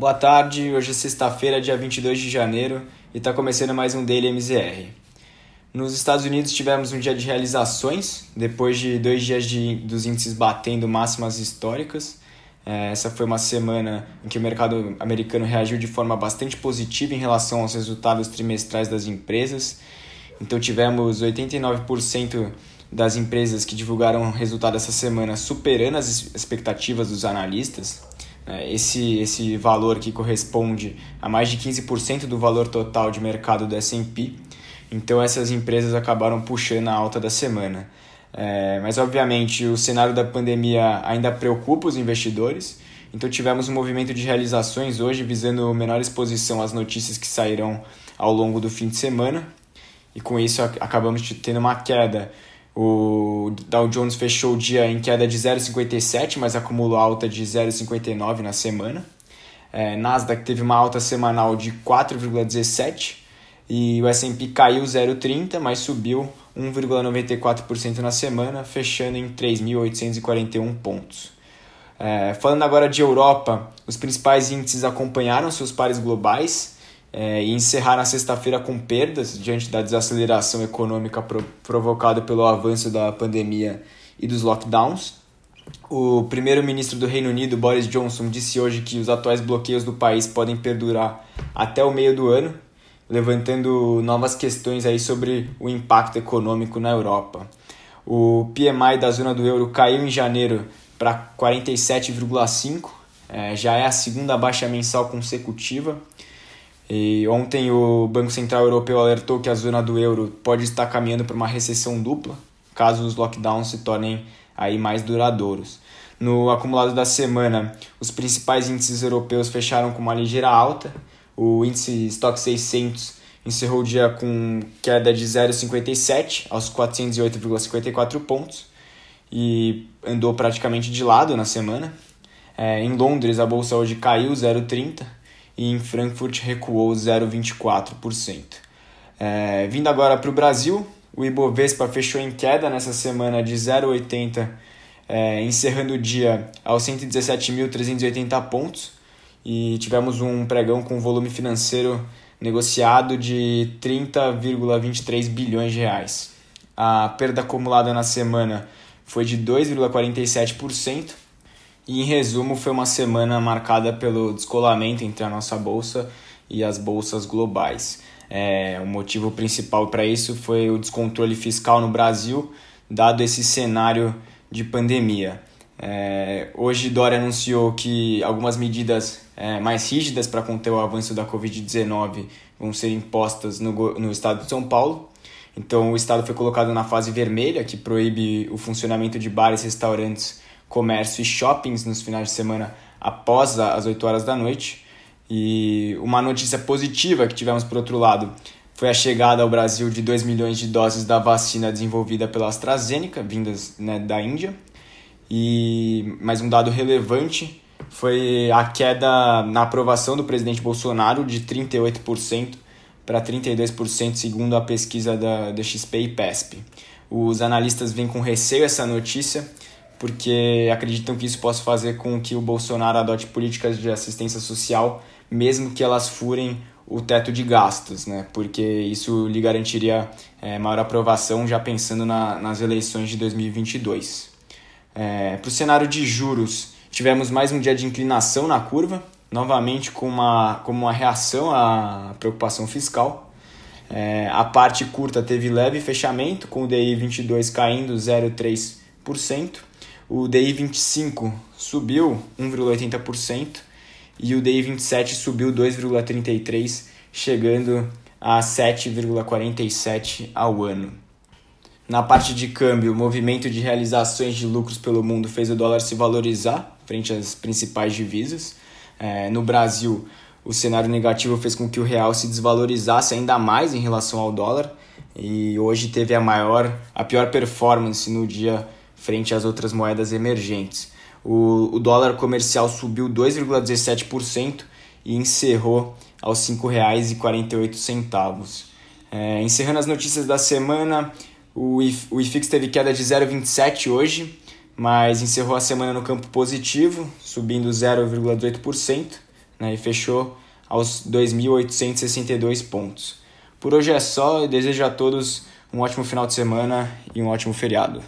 Boa tarde, hoje é sexta-feira, dia 22 de janeiro, e está começando mais um Daily MZR. Nos Estados Unidos tivemos um dia de realizações, depois de dois dias de, dos índices batendo máximas históricas. É, essa foi uma semana em que o mercado americano reagiu de forma bastante positiva em relação aos resultados trimestrais das empresas. Então tivemos 89% das empresas que divulgaram resultado essa semana superando as expectativas dos analistas. É, esse, esse valor que corresponde a mais de 15% do valor total de mercado do S&P. Então essas empresas acabaram puxando a alta da semana. É, mas obviamente o cenário da pandemia ainda preocupa os investidores. Então tivemos um movimento de realizações hoje visando menor exposição às notícias que sairão ao longo do fim de semana. E com isso acabamos tendo uma queda o Dow Jones fechou o dia em queda de 0,57, mas acumulou alta de 0,59 na semana. É, Nasdaq teve uma alta semanal de 4,17 e o S&P caiu 0,30, mas subiu 1,94% na semana, fechando em 3.841 pontos. É, falando agora de Europa, os principais índices acompanharam seus pares globais é, e encerrar na sexta-feira com perdas diante da desaceleração econômica pro, provocada pelo avanço da pandemia e dos lockdowns. O primeiro-ministro do Reino Unido, Boris Johnson, disse hoje que os atuais bloqueios do país podem perdurar até o meio do ano, levantando novas questões aí sobre o impacto econômico na Europa. O PMI da zona do euro caiu em janeiro para 47,5, é, já é a segunda baixa mensal consecutiva. E ontem o Banco Central Europeu alertou que a zona do euro pode estar caminhando para uma recessão dupla, caso os lockdowns se tornem aí mais duradouros. No acumulado da semana, os principais índices europeus fecharam com uma ligeira alta. O índice Stock 600 encerrou o dia com queda de 0,57 aos 408,54 pontos e andou praticamente de lado na semana. É, em Londres, a bolsa hoje caiu 0,30 e em Frankfurt recuou 0,24%. É, vindo agora para o Brasil, o Ibovespa fechou em queda nessa semana de 0,80, é, encerrando o dia aos 117.380 pontos e tivemos um pregão com volume financeiro negociado de 30,23 bilhões de reais. A perda acumulada na semana foi de 2,47%, e em resumo, foi uma semana marcada pelo descolamento entre a nossa bolsa e as bolsas globais. É, o motivo principal para isso foi o descontrole fiscal no Brasil, dado esse cenário de pandemia. É, hoje, Dória anunciou que algumas medidas é, mais rígidas para conter o avanço da Covid-19 vão ser impostas no, no estado de São Paulo. Então, o estado foi colocado na fase vermelha, que proíbe o funcionamento de bares e restaurantes comércio e shoppings nos finais de semana após as 8 horas da noite. E uma notícia positiva que tivemos por outro lado foi a chegada ao Brasil de 2 milhões de doses da vacina desenvolvida pela AstraZeneca, vindas né, da Índia. E mais um dado relevante foi a queda na aprovação do presidente Bolsonaro de 38% para 32%, segundo a pesquisa da, da XP e PESP. Os analistas vêm com receio essa notícia, porque acreditam que isso possa fazer com que o Bolsonaro adote políticas de assistência social, mesmo que elas furem o teto de gastos, né? porque isso lhe garantiria é, maior aprovação já pensando na, nas eleições de 2022. É, Para o cenário de juros, tivemos mais um dia de inclinação na curva, novamente com uma, como uma reação à preocupação fiscal. É, a parte curta teve leve fechamento, com o DI 22 caindo 0,3%. O DI 25 subiu 1,80% e o DI 27 subiu 2,33%, chegando a 7,47% ao ano. Na parte de câmbio, o movimento de realizações de lucros pelo mundo fez o dólar se valorizar frente às principais divisas. É, no Brasil, o cenário negativo fez com que o real se desvalorizasse ainda mais em relação ao dólar e hoje teve a maior, a pior performance no dia frente às outras moedas emergentes. O, o dólar comercial subiu 2,17% e encerrou aos R$ 5,48. É, encerrando as notícias da semana, o, IF, o IFIX teve queda de 0,27 hoje, mas encerrou a semana no campo positivo, subindo 0,18%. né, e fechou aos 2.862 pontos. Por hoje é só, eu desejo a todos um ótimo final de semana e um ótimo feriado.